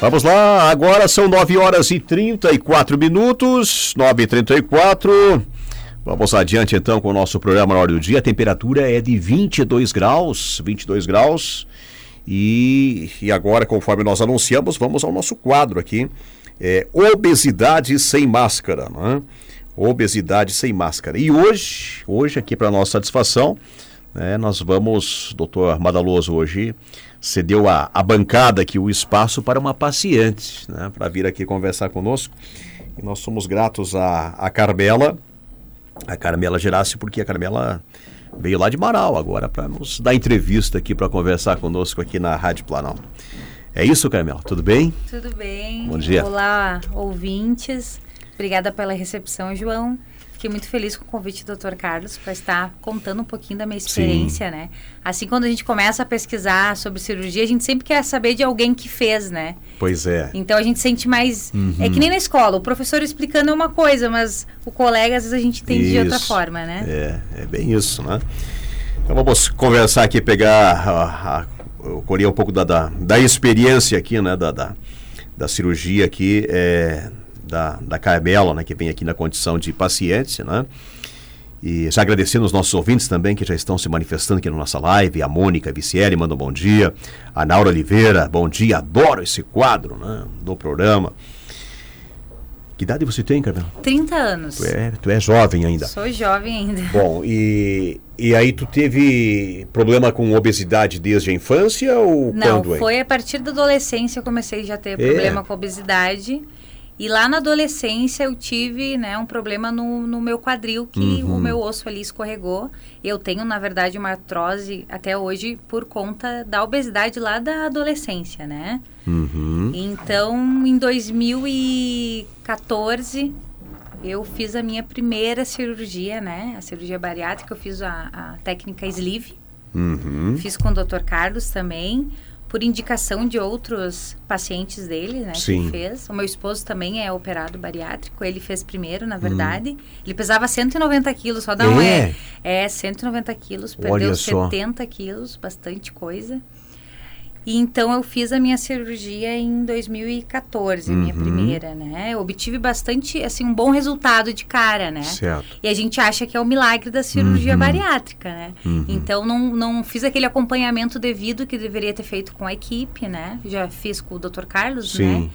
Vamos lá, agora são 9 horas e 34 minutos, 9 e 34 Vamos adiante então com o nosso programa na hora do dia. A temperatura é de 22 graus, 22 graus. E, e agora, conforme nós anunciamos, vamos ao nosso quadro aqui. É, obesidade sem máscara, né? Obesidade sem máscara. E hoje, hoje aqui para nossa satisfação, né, nós vamos, doutor Madaloso, hoje cedeu a, a bancada aqui, o espaço para uma paciente, né, para vir aqui conversar conosco. E nós somos gratos a, a Carmela, a Carmela Gerassi, porque a Carmela veio lá de Marau agora para nos dar entrevista aqui, para conversar conosco aqui na Rádio Planalto. É isso, Carmela? Tudo bem? Tudo bem. Bom dia. Olá, ouvintes. Obrigada pela recepção, João. Fiquei muito feliz com o convite do Dr. Carlos para estar contando um pouquinho da minha experiência, Sim. né? Assim, quando a gente começa a pesquisar sobre cirurgia, a gente sempre quer saber de alguém que fez, né? Pois é. Então a gente sente mais. Uhum. É que nem na escola, o professor explicando é uma coisa, mas o colega às vezes a gente entende isso. de outra forma, né? É, é bem isso, né? Então vamos conversar aqui, pegar. A, a, eu um pouco da, da, da, experiência aqui, né? Da, da, da cirurgia aqui. É, da, da Carmela, né, que vem aqui na condição de paciente, né? E já agradecendo os nossos ouvintes também que já estão se manifestando aqui na nossa live. A Mônica Vicieri manda um bom dia. A Naura Oliveira, bom dia. Adoro esse quadro né, do programa. Que idade você tem, Carmela? 30 anos. Tu é, tu é jovem ainda. Sou jovem ainda. Bom, e, e aí tu teve problema com obesidade desde a infância ou Não, quando? foi a partir da adolescência eu comecei já a ter é. problema com obesidade. E lá na adolescência eu tive né, um problema no, no meu quadril, que uhum. o meu osso ali escorregou. Eu tenho, na verdade, uma artrose até hoje por conta da obesidade lá da adolescência, né? Uhum. Então, em 2014, eu fiz a minha primeira cirurgia, né? A cirurgia bariátrica, eu fiz a, a técnica sleeve. Uhum. Fiz com o Dr. Carlos também por indicação de outros pacientes dele, né? Sim. Que fez. O meu esposo também é operado bariátrico. Ele fez primeiro, na verdade. Hum. Ele pesava 190 quilos, só dá um é. É, 190 quilos, perdeu Olha 70 só. quilos, bastante coisa. E então eu fiz a minha cirurgia em 2014, uhum. minha primeira, né? Eu obtive bastante, assim, um bom resultado de cara, né? Certo. E a gente acha que é o milagre da cirurgia uhum. bariátrica, né? Uhum. Então não, não fiz aquele acompanhamento devido que deveria ter feito com a equipe, né? Já fiz com o Dr. Carlos, Sim. né?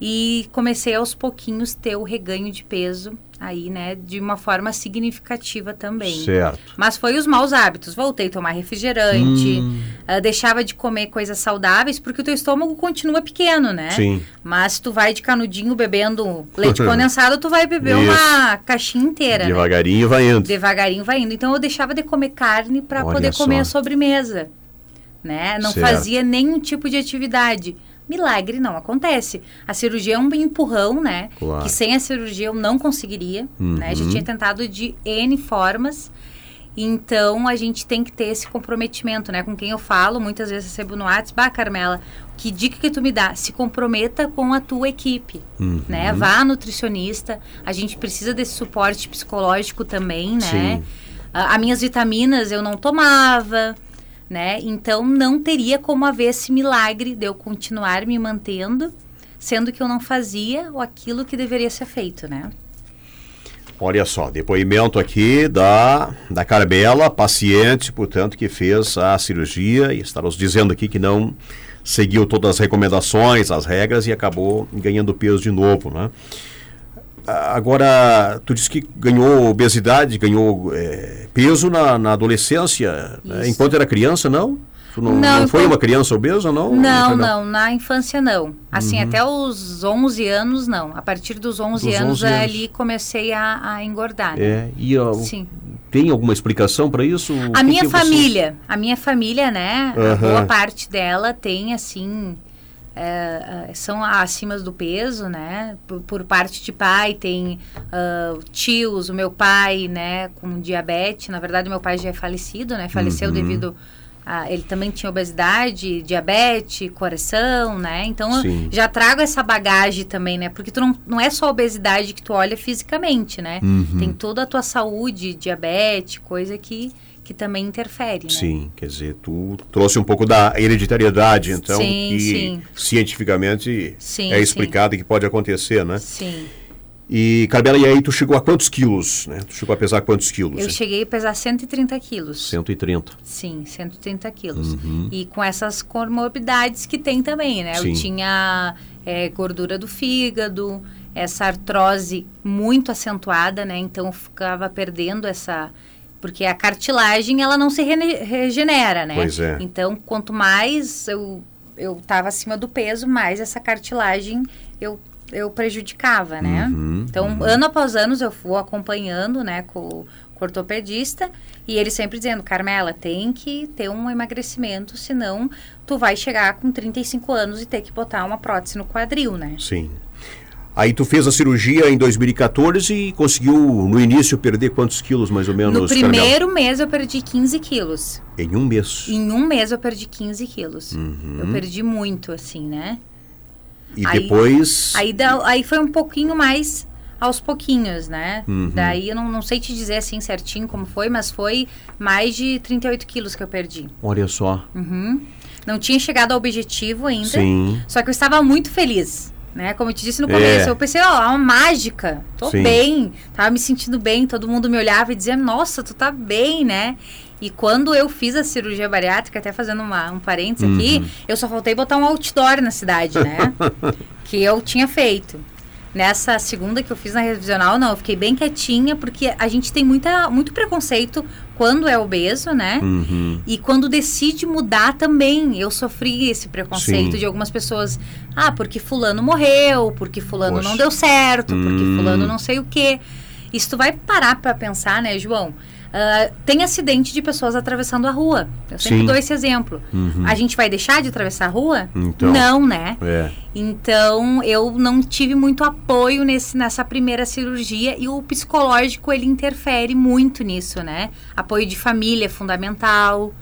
E comecei aos pouquinhos ter o reganho de peso aí, né, de uma forma significativa também. Certo. Mas foi os maus hábitos. Voltei a tomar refrigerante, hum. uh, deixava de comer coisas saudáveis, porque o teu estômago continua pequeno, né? Sim. Mas tu vai de canudinho bebendo leite condensado, tu vai beber Isso. uma caixinha inteira, né? Devagarinho né? vai indo. Devagarinho vai indo. Então eu deixava de comer carne para poder comer só. a sobremesa, né? Não certo. fazia nenhum tipo de atividade milagre não acontece. A cirurgia é um empurrão, né? Claro. Que sem a cirurgia eu não conseguiria, uhum. né? A gente tinha tentado de N formas. Então, a gente tem que ter esse comprometimento, né? Com quem eu falo, muitas vezes recebo no WhatsApp, bah, Carmela, que dica que tu me dá? Se comprometa com a tua equipe, uhum. né? Vá nutricionista, a gente precisa desse suporte psicológico também, né? Sim. as minhas vitaminas eu não tomava, né? Então não teria como haver esse milagre de eu continuar me mantendo, sendo que eu não fazia aquilo que deveria ser feito, né? Olha só, depoimento aqui da, da Carmela, paciente, portanto, que fez a cirurgia e está nos dizendo aqui que não seguiu todas as recomendações, as regras e acabou ganhando peso de novo, né? Agora, tu disse que ganhou obesidade, ganhou é, peso na, na adolescência, né? enquanto era criança, não? Tu não, não, não foi uma criança obesa, não? Não, não, não, na infância não. Assim, uhum. até os 11 anos, não. A partir dos 11 dos anos, 11 anos. ali comecei a, a engordar. Né? É, e ó, Sim. tem alguma explicação para isso? A minha família, a minha família, né, uhum. boa parte dela tem, assim, é, é, são acima do peso, né? Por, por parte de pai, tem uh, tios, o meu pai, né, com diabetes. Na verdade, meu pai já é falecido, né? Faleceu uhum. devido a, ele também tinha obesidade, diabetes, coração, né? Então, já trago essa bagagem também, né? Porque tu não, não é só obesidade que tu olha fisicamente, né? Uhum. Tem toda a tua saúde, diabetes, coisa que que também interfere, né? Sim, quer dizer, tu trouxe um pouco da hereditariedade, então, sim, que sim. cientificamente sim, é explicado e que pode acontecer, né? Sim. E, Carmela, e aí tu chegou a quantos quilos, né? Tu chegou a pesar quantos quilos? Eu hein? cheguei a pesar 130 quilos. 130. Sim, 130 quilos. Uhum. E com essas comorbidades que tem também, né? Sim. Eu tinha é, gordura do fígado, essa artrose muito acentuada, né? Então eu ficava perdendo essa porque a cartilagem ela não se re regenera, né? Pois é. Então quanto mais eu eu estava acima do peso, mais essa cartilagem eu eu prejudicava, né? Uhum, então uhum. ano após ano eu vou acompanhando, né, com, com o ortopedista e ele sempre dizendo, Carmela, tem que ter um emagrecimento, senão tu vai chegar com 35 anos e ter que botar uma prótese no quadril, né? Sim. Aí tu fez a cirurgia em 2014 e conseguiu no início perder quantos quilos mais ou menos? No primeiro Carmela? mês eu perdi 15 quilos. Em um mês? Em um mês eu perdi 15 quilos. Uhum. Eu perdi muito, assim, né? E aí, depois. Aí, da, aí foi um pouquinho mais aos pouquinhos, né? Uhum. Daí eu não, não sei te dizer assim certinho como foi, mas foi mais de 38 quilos que eu perdi. Olha só. Uhum. Não tinha chegado ao objetivo ainda. Sim. Só que eu estava muito feliz. Né? Como eu te disse no começo, É. eu pensei, ó, é uma mágica, tô Sim. bem, tava me sentindo bem, todo mundo me olhava e dizia, nossa, tu tá bem, né? E quando eu fiz a cirurgia bariátrica, até fazendo uma, um parênteses Uhum. aqui, eu só faltei botar um outdoor na cidade, né? que eu tinha feito. Nessa segunda que eu fiz na revisional, não, eu fiquei bem quietinha, porque a gente tem muita, muito preconceito quando é obeso, né? Uhum. E quando decide mudar também, eu sofri esse preconceito Sim. de algumas pessoas. Ah, porque fulano morreu, porque fulano Poxa. não deu certo, porque Hum. fulano não sei o quê. Isso tu vai parar pra pensar, né, João? Ah, tem acidente de pessoas atravessando a rua. Eu sempre Sim. dou esse exemplo. Uhum. A gente vai deixar de atravessar a rua? Então. Não, né? É. Então, eu não tive muito apoio nesse, nessa primeira cirurgia e o psicológico, ele interfere muito nisso, né? Apoio de família é fundamental.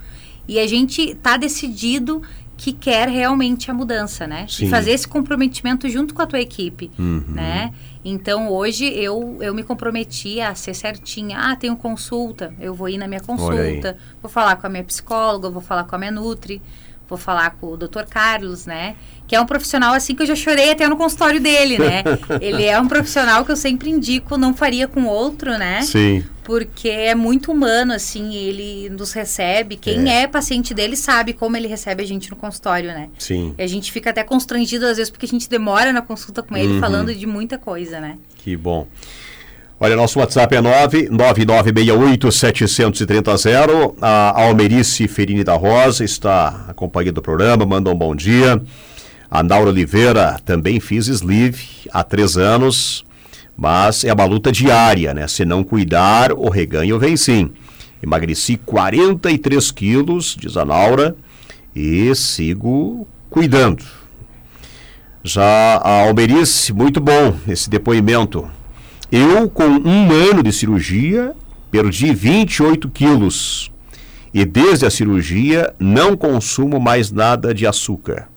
E a gente tá decidido que quer realmente a mudança, né? Sim. E fazer esse comprometimento junto com a tua equipe, Uhum. né? Então, hoje eu, eu me comprometi a ser certinha. Ah, tenho consulta, eu vou ir na minha consulta, vou falar com a minha psicóloga, vou falar com a minha Nutri, vou falar com o Dr. Carlos, né? Que é um profissional assim que eu já chorei até no consultório dele, né? Ele é um profissional que eu sempre indico, não faria com outro, né? Sim. Porque é muito humano, assim, ele nos recebe. Quem é. paciente dele sabe como ele recebe a gente no consultório, né? Sim. E a gente fica até constrangido às vezes porque a gente demora na consulta com ele Uhum. falando de muita coisa, né? Que bom. Olha, nosso WhatsApp é 99968-730. A Almerice Ferini da Rosa está acompanhando o programa, manda um bom dia. A Naura Oliveira também fiz sleeve há três anos, mas é uma luta diária, né? Se não cuidar, o reganho vem sim. Emagreci 43 quilos, diz a Naura, e sigo cuidando. Já a Almerice, muito bom esse depoimento. Eu, com um ano de cirurgia, perdi 28 quilos. E desde a cirurgia não consumo mais nada de açúcar.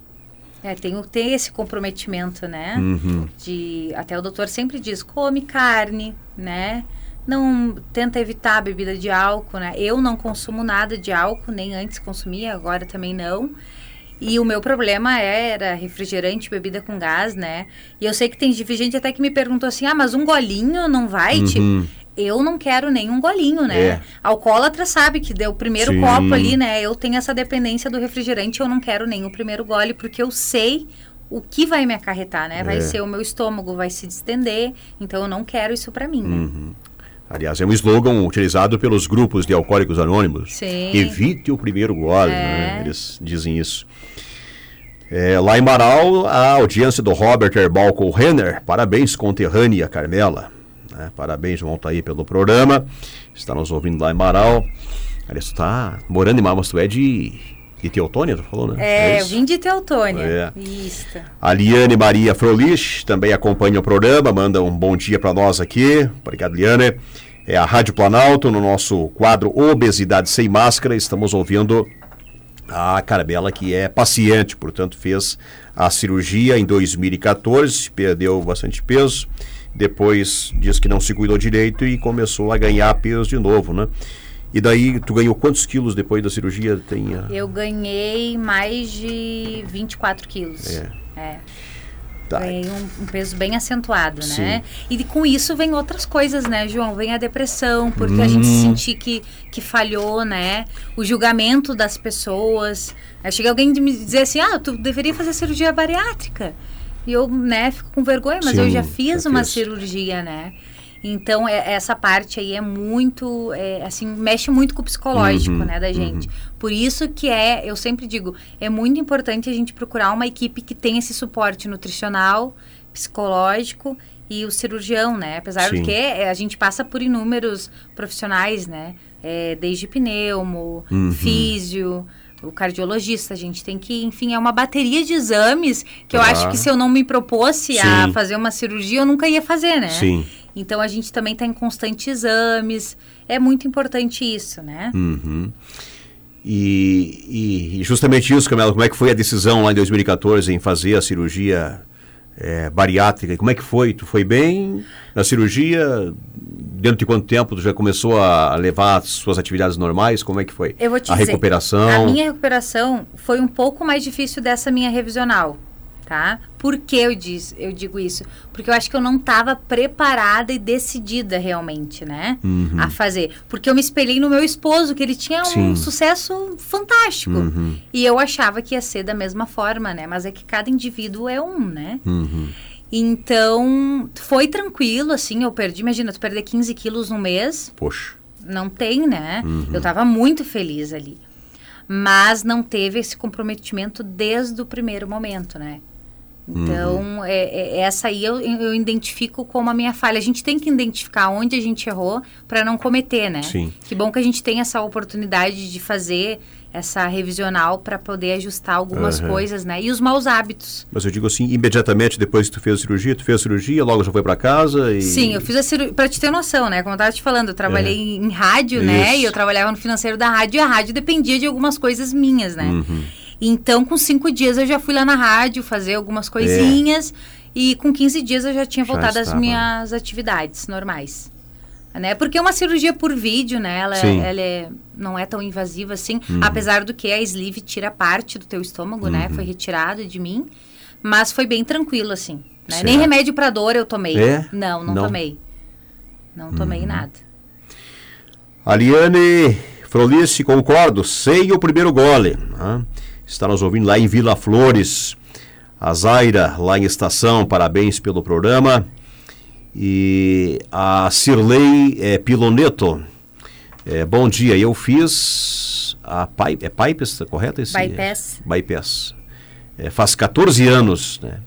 É, tem, tem esse comprometimento, né? Uhum. De, até o doutor sempre diz, come carne, né? Não tenta evitar a bebida de álcool, né? Eu não consumo nada de álcool, nem antes consumia, agora também não. E o meu problema era refrigerante, bebida com gás, né? E eu sei que tem gente até que me perguntou assim: ah, mas um golinho não vai? te-" Uhum. Eu não quero nenhum golinho, né? É. Alcoólatra sabe que deu o primeiro Sim. copo ali, né? Eu tenho essa dependência do refrigerante, eu não quero nem o primeiro gole, porque eu sei o que vai me acarretar, né? Vai É. ser o meu estômago, vai se distender. Então eu não quero isso pra mim, né? Uhum. Aliás, é um slogan utilizado pelos grupos de alcoólicos anônimos. Sim. Evite o primeiro gole, É. né? Eles dizem isso. É, lá em Marau, a audiência do Robert Erbalco Renner. Parabéns, conterrânea Carmela. né? Parabéns, João, tá aí pelo programa. Está nos ouvindo lá em Marau. Aliás, tu tá morando em Marau, mas tu é de, de Teotônia, tu falou, né? É, eu isso? vim de Teutônia. É. Isso. A Liane Maria Frolich também acompanha o programa, manda um bom dia para nós aqui. Obrigado, Liane. É a Rádio Planalto, no nosso quadro Obesidade Sem Máscara, estamos ouvindo a Carmela, que é paciente, portanto, fez a cirurgia em 2014, perdeu bastante peso, depois diz que não se cuidou direito e começou a ganhar peso de novo, né? E daí, tu ganhou quantos quilos depois da cirurgia? Tem a... Eu ganhei mais de 24 quilos. É. é. Tá. Ganhei um, um, peso bem acentuado, Sim. né? E com isso vem outras coisas, né, João? Vem a depressão, porque hum. a gente hum. sentir que, que falhou, né? O julgamento das pessoas. Aí chega alguém de me dizer assim, ah, tu deveria fazer cirurgia bariátrica. E eu, né, fico com vergonha, mas Sim, eu já fiz já uma fiz. cirurgia, né? Então, é, essa parte aí é muito, é, assim, mexe muito com o psicológico, uhum, né, da gente. Uhum. Por isso que é, eu sempre digo, é muito importante a gente procurar uma equipe que tenha esse suporte nutricional, psicológico e o cirurgião, né? Apesar Sim. do que é, a gente passa por inúmeros profissionais, né? É, desde pneumo, uhum. físio, o cardiologista. A gente tem que, enfim, é uma bateria de exames que eu acho que se eu não me propôsse Sim. a fazer uma cirurgia, eu nunca ia fazer, né? Sim. Então a gente também está em constantes exames. É muito importante isso, né? Uhum. E, e, justamente isso, Camila, como é que foi a decisão lá em 2014 em fazer a cirurgia é, bariátrica? Como é que foi? Tu foi bem na cirurgia? Dentro de quanto tempo tu já começou a levar as suas atividades normais? Como é que foi? Eu vou te a dizer, recuperação? A minha recuperação foi um pouco mais difícil dessa minha revisional tá? Por que eu, diz, eu digo isso? Porque eu acho que eu não estava preparada e decidida realmente, né? Uhum. A fazer. Porque eu me espelhei no meu esposo, que ele tinha Sim. um sucesso fantástico. Uhum. E eu achava que ia ser da mesma forma, né? Mas é que cada indivíduo é um, né? Uhum. Então, foi tranquilo, assim, eu perdi, imagina, tu perder 15 quilos no mês. Poxa. Não tem, né? Uhum. Eu estava muito feliz ali. Mas não teve esse comprometimento desde o primeiro momento, né? Então, uhum. é, é, essa aí eu, eu identifico como a minha falha. A gente tem que identificar onde a gente errou para não cometer, né? Sim. Que bom que a gente tem essa oportunidade de fazer essa revisional para poder ajustar algumas uhum. coisas, né? E os maus hábitos. Mas eu digo assim, imediatamente depois que tu fez a cirurgia, tu fez a cirurgia, logo já foi para casa e... Sim, eu fiz a cirurgia, para te ter noção, né? Como eu tava te falando, eu trabalhei em, em rádio, né? Isso. né? E eu trabalhava no financeiro da rádio e a rádio dependia de algumas coisas minhas, né? Uhum. Então, com cinco dias eu já fui lá na rádio fazer algumas coisinhas. É. E com 15 dias eu já tinha já voltado às minhas atividades normais. Né? Porque é uma cirurgia por vídeo, né? Ela, ela é, não é tão invasiva assim. Uhum. Apesar do que a sleeve tira parte do teu estômago, né? uhum. né? Foi retirado de mim. Mas foi bem tranquilo, assim. Né? Nem remédio para dor eu tomei. É? Não, não, não, tomei. Não tomei uhum. nada. Aliane Frolice, concordo. Sei o primeiro gole. Né? Está nos ouvindo lá em Vila Flores. A Zaira, lá em Estação, parabéns pelo programa. E a Cirlei é, Piloneto, é, bom dia. Eu fiz a pipe, é Pipes, tá correto? Esse, bypass. bypass. É, faz 14 anos, né?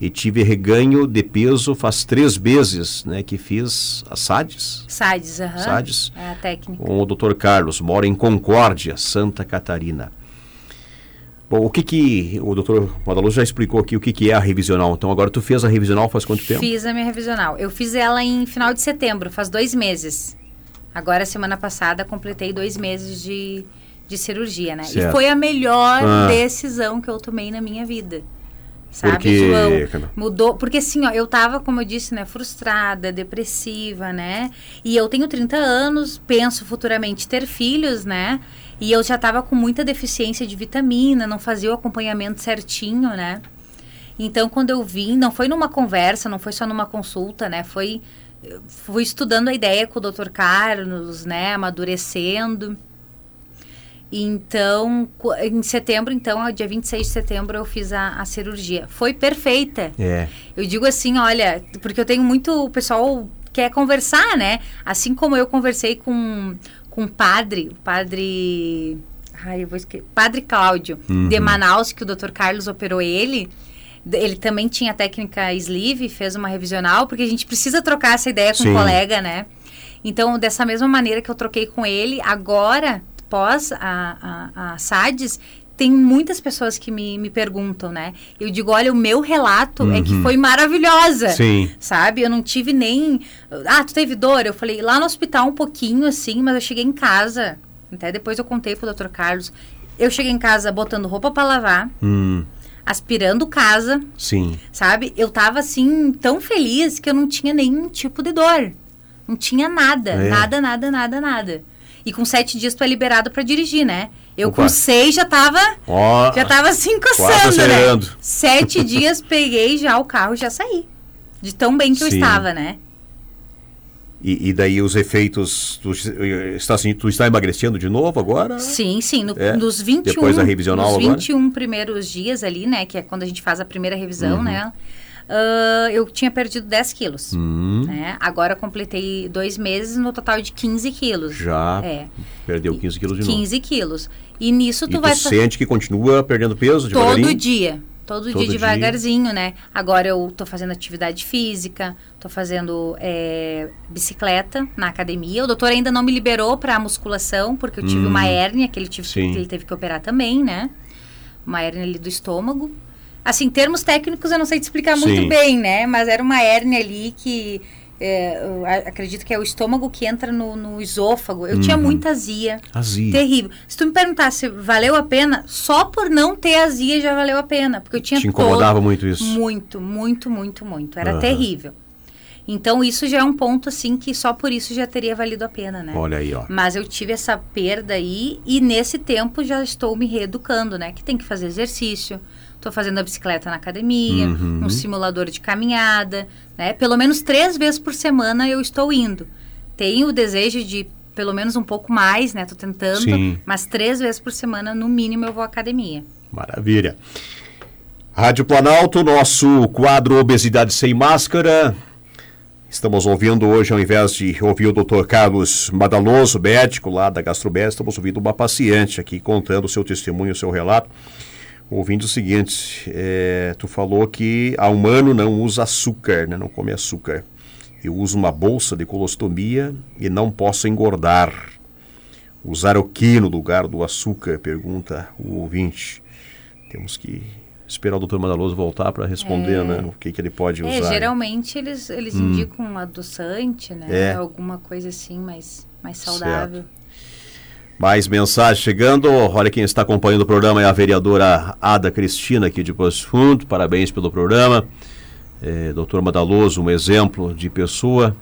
E tive reganho de peso faz três meses, né? Que fiz a SADS. SADS, aham. SADS. É a técnica. Com o Dr. Carlos, mora em Concórdia, Santa Catarina. Bom, o que que o doutor Madaluz já explicou aqui o que que é a revisional. Então agora tu fez a revisional faz quanto tempo? Fiz a minha revisional. Eu fiz ela em final de setembro, faz dois meses. Agora semana passada completei dois meses de, de cirurgia, né? Certo. E foi a melhor ah. decisão que eu tomei na minha vida. Sabe, porque... João? Mudou. Porque assim, ó, eu tava, como eu disse, né, frustrada, depressiva, né? E eu tenho 30 anos, penso futuramente ter filhos, né? E eu já estava com muita deficiência de vitamina, não fazia o acompanhamento certinho, né? Então, quando eu vim, não foi numa conversa, não foi só numa consulta, né? Foi fui estudando a ideia com o Dr. Carlos, né, amadurecendo. Então, em setembro, então, dia 26 de setembro, eu fiz a, a cirurgia. Foi perfeita. É. Eu digo assim, olha, porque eu tenho muito. O pessoal quer conversar, né? Assim como eu conversei com com o padre, o padre. Ai, eu vou esquecer. Padre Cláudio, uhum. de Manaus, que o Dr. Carlos operou ele. Ele também tinha técnica sleeve, fez uma revisional, porque a gente precisa trocar essa ideia com o um colega, né? Então, dessa mesma maneira que eu troquei com ele, agora, pós a, a, a SADS, tem muitas pessoas que me, me perguntam, né? Eu digo, olha, o meu relato uhum. é que uhum. foi maravilhosa. Sim. Sabe? Eu não tive nem. Ah, tu teve dor? Eu falei, lá no hospital um pouquinho, assim, mas eu cheguei em casa. Até depois eu contei pro Dr. Carlos. Eu cheguei em casa botando roupa para lavar. Hum. Aspirando casa. Sim. Sabe? Eu tava assim, tão feliz que eu não tinha nenhum tipo de dor. Não tinha nada. É. Nada, nada, nada, nada. E com sete dias tu é liberado para dirigir, né? Eu Opa. com seis já tava, oh, já tava se encostando, né? Sete dias peguei já o carro já saí. De tão bem que Sim. eu estava, né? E, e, daí os efeitos. Tu está, assim, tu está emagrecendo de novo agora? Sim, sim. No, é? Nos 21. Depois da revisional nos 21 agora? primeiros dias ali, né? Que é quando a gente faz a primeira revisão, uhum. né? Uh, eu tinha perdido 10 quilos. Uhum. Né? Agora completei dois meses no total de 15 quilos. Já é. perdeu 15 quilos de 15 novo. 15 quilos. E nisso tu e vai... tu sente que continua perdendo peso Todo dia. Todo, Todo dia devagarzinho, dia. né? Agora eu tô fazendo atividade física, tô fazendo é, bicicleta na academia. O doutor ainda não me liberou para musculação, porque eu tive hum. uma hérnia que ele, tive, que ele teve que operar também, né? Uma hérnia ali do estômago. Assim, termos técnicos eu não sei te explicar Sim. muito bem, né? Mas era uma hérnia ali que é, acredito que é o estômago que entra no, no esôfago. Eu uhum. tinha muita azia. Azia. Terrível. Se tu me perguntasse, valeu a pena? Só por não ter azia já valeu a pena. Porque eu tinha Te incomodava todo, muito isso? Muito, muito, muito, muito. Era uhum. terrível. Então, isso já é um ponto, assim, que só por isso já teria valido a pena, né? Olha aí, ó. Mas eu tive essa perda aí e nesse tempo já estou me reeducando, né? Que tem que fazer exercício, Estou fazendo a bicicleta na academia, uhum. um simulador de caminhada, né? Pelo menos três vezes por semana eu estou indo. Tenho o desejo de pelo menos um pouco mais, né? Estou tentando, Sim. mas três vezes por semana, no mínimo, eu vou à academia. Maravilha. Rádio Planalto, nosso quadro Obesidade Sem Máscara. Estamos ouvindo hoje, ao invés de ouvir o Dr. Carlos Madaloso, médico lá da Gastrobés, estamos ouvindo uma paciente aqui contando o seu testemunho, o seu relato ouvindo o seguinte: é, tu falou que a humano não usa açúcar, né? não come açúcar. Eu uso uma bolsa de colostomia e não posso engordar. Usar o que no lugar do açúcar? Pergunta o ouvinte. Temos que esperar o doutor Madaloso voltar para responder, é. né? O que, que ele pode é, usar. geralmente eles, eles hum. indicam um adoçante, né? É. Alguma coisa assim mais, mais saudável. Certo. Mais mensagens chegando. Olha quem está acompanhando o programa é a vereadora Ada Cristina aqui de Poço Fundo. Parabéns pelo programa. É, doutor Madaloso, um exemplo de pessoa.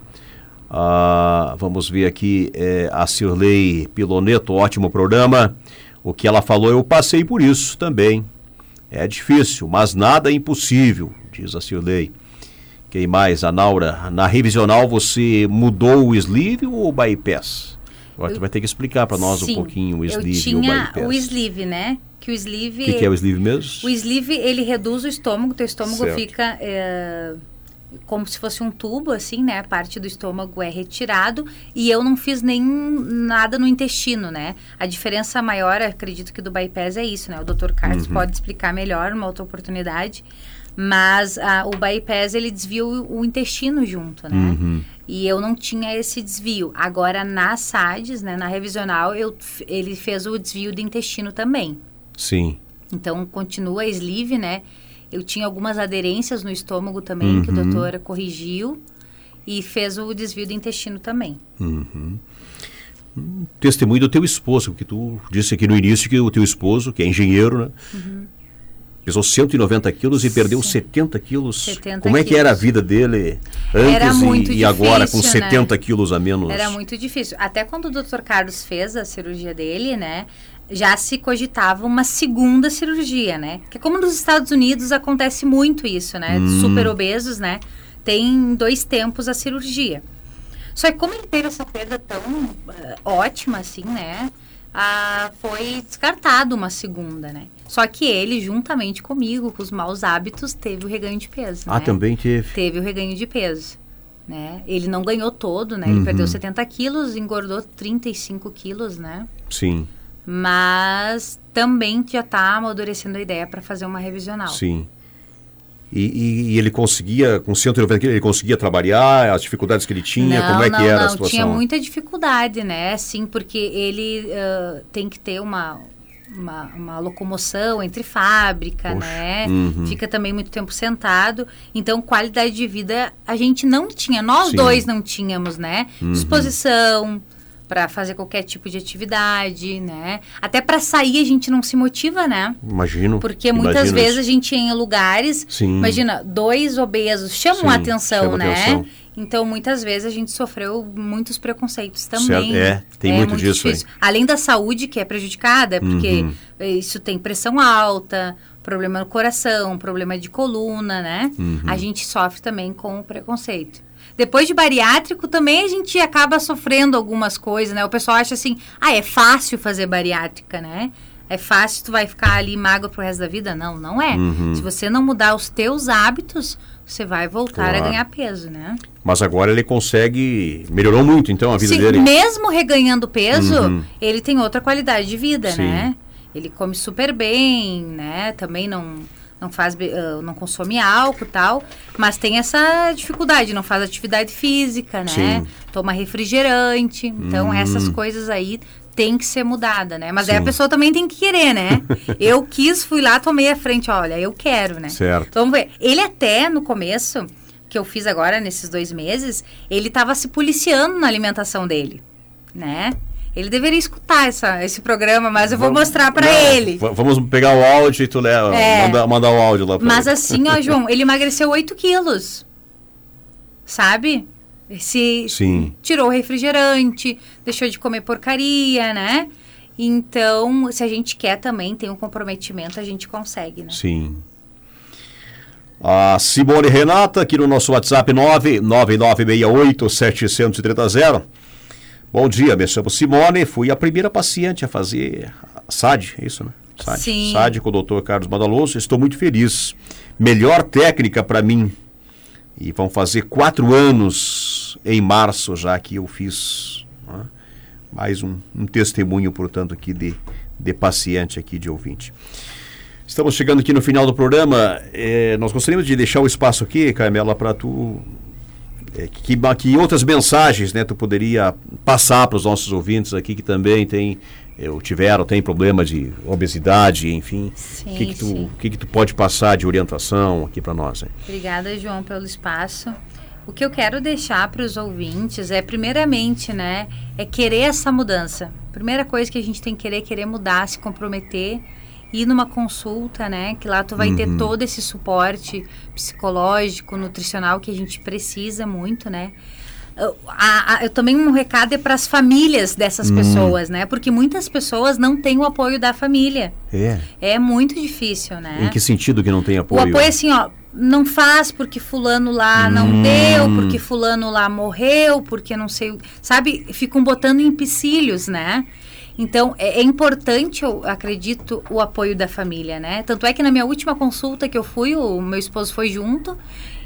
Ah, vamos ver aqui é, a Cirlei Piloneto, ótimo programa. O que ela falou, eu passei por isso também. É difícil, mas nada é impossível, diz a Cirlei. Quem mais? A Naura. Na revisional você mudou o sleeve ou o bypass? Agora eu, tu vai ter que explicar para nós sim, um pouquinho o sleeve eu tinha o, o sleeve, né? Que o sleeve... O que, que, é o sleeve mesmo? O sleeve, ele reduz o estômago, teu estômago certo. fica... É, como se fosse um tubo, assim, né? A parte do estômago é retirado e eu não fiz nem nada no intestino, né? A diferença maior, acredito que do bypass é isso, né? O Dr. Carlos uhum. pode explicar melhor numa outra oportunidade. Mas a, o bypass, ele desvia o, o intestino junto, né? Uhum. E eu não tinha esse desvio. Agora, na SADS, né, na revisional, eu, ele fez o desvio do intestino também. Sim. Então, continua a sleeve, né? Eu tinha algumas aderências no estômago também, uhum. que o uhum. doutor corrigiu. E fez o desvio do intestino também. Uhum. testemunho do teu esposo, que tu disse aqui no início que o teu esposo, que é engenheiro, né? Uhum pesou 190 quilos e perdeu 70 quilos. 70 Como é que era a vida dele antes e, difícil, e, agora com 70 né? quilos a menos? Era muito difícil. Até quando o Dr. Carlos fez a cirurgia dele, né? Já se cogitava uma segunda cirurgia, né? Que é como nos Estados Unidos acontece muito isso, né? Hum. Super obesos, né? Tem dois tempos a cirurgia. Só que como ele teve essa perda tão uh, ótima, assim, né? ah, foi descartado uma segunda, né? Só que ele, juntamente comigo, com os maus hábitos, teve o reganho de peso. Ah, né? também teve. Teve o reganho de peso. Né? Ele não ganhou todo, né? Ele uhum. perdeu 70 quilos, engordou 35 quilos, né? Sim. Mas também já está amadurecendo a ideia para fazer uma revisional. Sim. E, e, e, ele conseguia, com 190 quilos, ele conseguia trabalhar, as dificuldades que ele tinha, não, como é não, que era não, a situação? tinha muita dificuldade, né? Sim, porque ele uh, tem que ter uma, uma, uma, locomoção entre fábrica, Poxa, né? Uhum. Fica também muito tempo sentado. Então, qualidade de vida a gente não tinha. Nós Sim. dois não tínhamos, né? Uhum. Disposição para fazer qualquer tipo de atividade, né? Até para sair a gente não se motiva, né? Imagino. Porque muitas vezes isso. a gente ia em lugares, Sim. imagina, dois obesos chamam Sim, a atenção, chama né? Atenção. Então, muitas vezes a gente sofreu muitos preconceitos também. Certo. É, tem é muito, muito disso difícil. aí. Além da saúde, que é prejudicada, porque uhum. isso tem pressão alta, problema no coração, problema de coluna, né? Uhum. A gente sofre também com o preconceito. Depois de bariátrico, também a gente acaba sofrendo algumas coisas, né? O pessoal acha assim, ah, é fácil fazer bariátrica, né? É fácil, tu vai ficar ali magro pro resto da vida? Não, não é. Uhum. Se você não mudar os teus hábitos, você vai voltar claro. a ganhar peso, né? Mas agora ele consegue. Melhorou muito, então, a vida Sim, dele. Mesmo reganhando peso, uhum. ele tem outra qualidade de vida, Sim. né? Ele come super bem, né? Também não não faz não consome álcool tal mas tem essa dificuldade não faz atividade física né Sim. toma refrigerante então hum. essas coisas aí tem que ser mudada, né? Mas Sim. aí a pessoa também tem que querer, né? eu quis, fui lá, tomei a frente, olha, eu quero, né? Certo. Então, vamos ver. Ele até, no começo, que eu fiz agora, nesses dois meses, ele estava se policiando na alimentação dele, né? Ele deveria escutar essa, esse programa, mas eu vou vamos, mostrar para ele. Vamos pegar o áudio e tu leva, é, manda, mandar o áudio lá pra Mas ele. assim, ó, João, ele emagreceu 8 quilos. Sabe? Se Sim. tirou o refrigerante, deixou de comer porcaria, né? Então, se a gente quer também, tem um comprometimento, a gente consegue, né? Sim. A Simone Renata, aqui no nosso WhatsApp 99968-730. Bom dia, me chamo Simone, fui a primeira paciente a fazer SAD, é isso, né? SAD. Sim. SAD com o Dr. Carlos Madaloso, estou muito feliz. Melhor técnica para mim. E vão fazer quatro anos em março, já que eu fiz né, mais um, um, testemunho, portanto, aqui de, de paciente aqui, de ouvinte. Estamos chegando aqui no final do programa. É, nós gostaríamos de deixar o espaço aqui, Carmela, para tu que, que outras mensagens né, tu poderia passar para os nossos ouvintes aqui que também tem ou tiveram, tem problema de obesidade, enfim. O que, que, tu, que, que tu pode passar de orientação aqui para nós? Hein? Obrigada, João, pelo espaço. O que eu quero deixar para os ouvintes é, primeiramente, né, é querer essa mudança. Primeira coisa que a gente tem que querer, é querer mudar, se comprometer, ir numa consulta, né, que lá tu vai uhum. ter todo esse suporte psicológico, nutricional que a gente precisa muito, né. Eu, a, a, eu também um recado é para as famílias dessas hum. pessoas, né? Porque muitas pessoas não têm o apoio da família. É. É muito difícil, né? Em que sentido que não tem apoio? O apoio é assim, ó, não faz porque fulano lá não hum. deu, porque fulano lá morreu, porque não sei, sabe? Ficam botando empecilhos, né? Então, é, é, importante, eu acredito, o apoio da família, né? Tanto é que na minha última consulta que eu fui, o meu esposo foi junto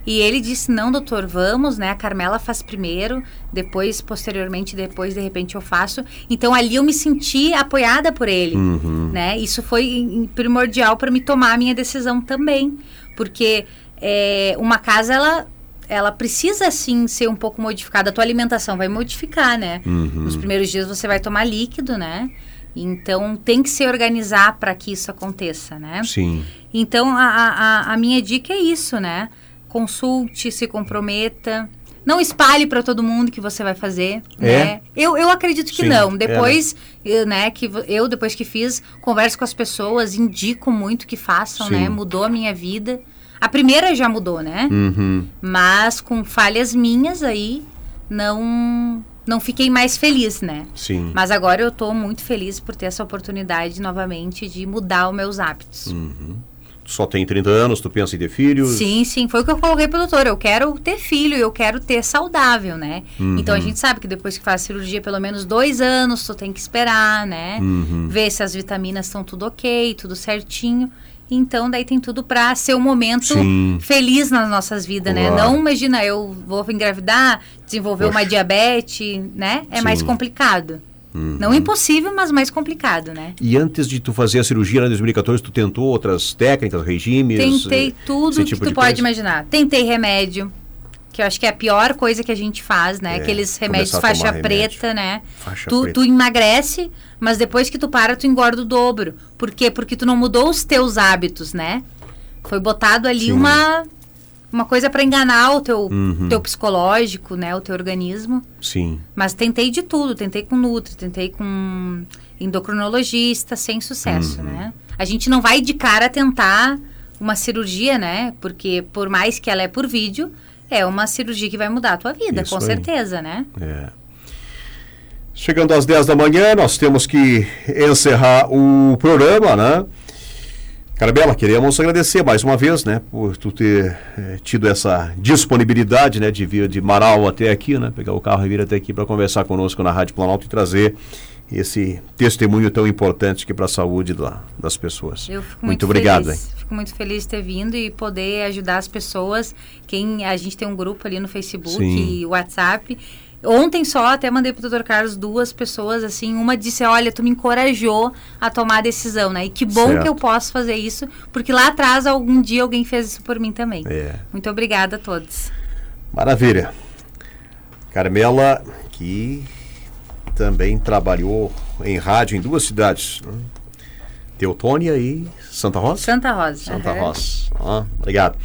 e ele disse: Não, doutor, vamos, né? A Carmela faz primeiro, depois, posteriormente, depois, de repente, eu faço. Então, ali eu me senti apoiada por ele, uhum. né? Isso foi primordial para me tomar a minha decisão também, porque é, uma casa, ela ela precisa sim ser um pouco modificada. A tua alimentação vai modificar, né? Uhum. Nos primeiros dias você vai tomar líquido, né? Então tem que se organizar para que isso aconteça, né? Sim. Então a, a, a minha dica é isso, né? Consulte, se comprometa. Não espalhe para todo mundo que você vai fazer, é? né? Eu, eu acredito que Sim, não. Depois, é, né? né, que eu depois que fiz, converso com as pessoas, indico muito que façam? Sim. né? Mudou a minha vida. A primeira já mudou, né? Uhum. Mas com falhas minhas aí, não não fiquei mais feliz, né? Sim. Mas agora eu estou muito feliz por ter essa oportunidade novamente de mudar os meus hábitos. Uhum. Só tem 30 anos, tu pensa em ter filhos? Sim, sim. Foi o que eu coloquei pro doutor. Eu quero ter filho, eu quero ter saudável, né? Uhum. Então a gente sabe que depois que faz cirurgia, pelo menos dois anos, tu tem que esperar, né? Uhum. Ver se as vitaminas estão tudo ok, tudo certinho. Então, daí tem tudo para ser um momento Sim. feliz nas nossas vidas, né? Não imagina, eu vou engravidar, desenvolver Poxa. uma diabetes, né? É Sim. mais complicado. Uhum. Não impossível, mas mais complicado, né? E antes de tu fazer a cirurgia lá em 2014, tu tentou outras técnicas, regimes? Tentei tudo tipo que tu pode coisa? imaginar. Tentei remédio, que eu acho que é a pior coisa que a gente faz, né? É, Aqueles remédios faixa preta, remédio. né? Faixa tu, preta. tu emagrece, mas depois que tu para, tu engorda o dobro. Por quê? Porque tu não mudou os teus hábitos, né? Foi botado ali Sim. uma uma coisa para enganar o teu, uhum. teu psicológico, né? O teu organismo. Sim. Mas tentei de tudo. Tentei com Nutri, tentei com endocrinologista, sem sucesso, uhum. né? A gente não vai de cara tentar uma cirurgia, né? Porque por mais que ela é por vídeo, é uma cirurgia que vai mudar a tua vida, Isso com aí. certeza, né? É. Chegando às 10 da manhã, nós temos que encerrar o programa, né? Carabela, queremos agradecer mais uma vez, né, por tu ter é, tido essa disponibilidade, né, de vir de Marau até aqui, né, pegar o carro e vir até aqui para conversar conosco na Rádio Planalto e trazer esse testemunho tão importante que para a saúde da, das pessoas. Eu fico muito, muito obrigado. Feliz. Fico muito feliz de ter vindo e poder ajudar as pessoas. Quem a gente tem um grupo ali no Facebook Sim. e WhatsApp Ontem só até mandei pro doutor Carlos duas pessoas, assim, uma disse, olha, tu me encorajou a tomar a decisão, né? E que bom certo. que eu posso fazer isso, porque lá atrás algum dia alguém fez isso por mim também. É. Muito obrigada a todos. Maravilha. Carmela, que também trabalhou em rádio em duas cidades, né? Teutônia e Santa Rosa? Santa Rosa. Santa uhum. Rosa. Ah, obrigado.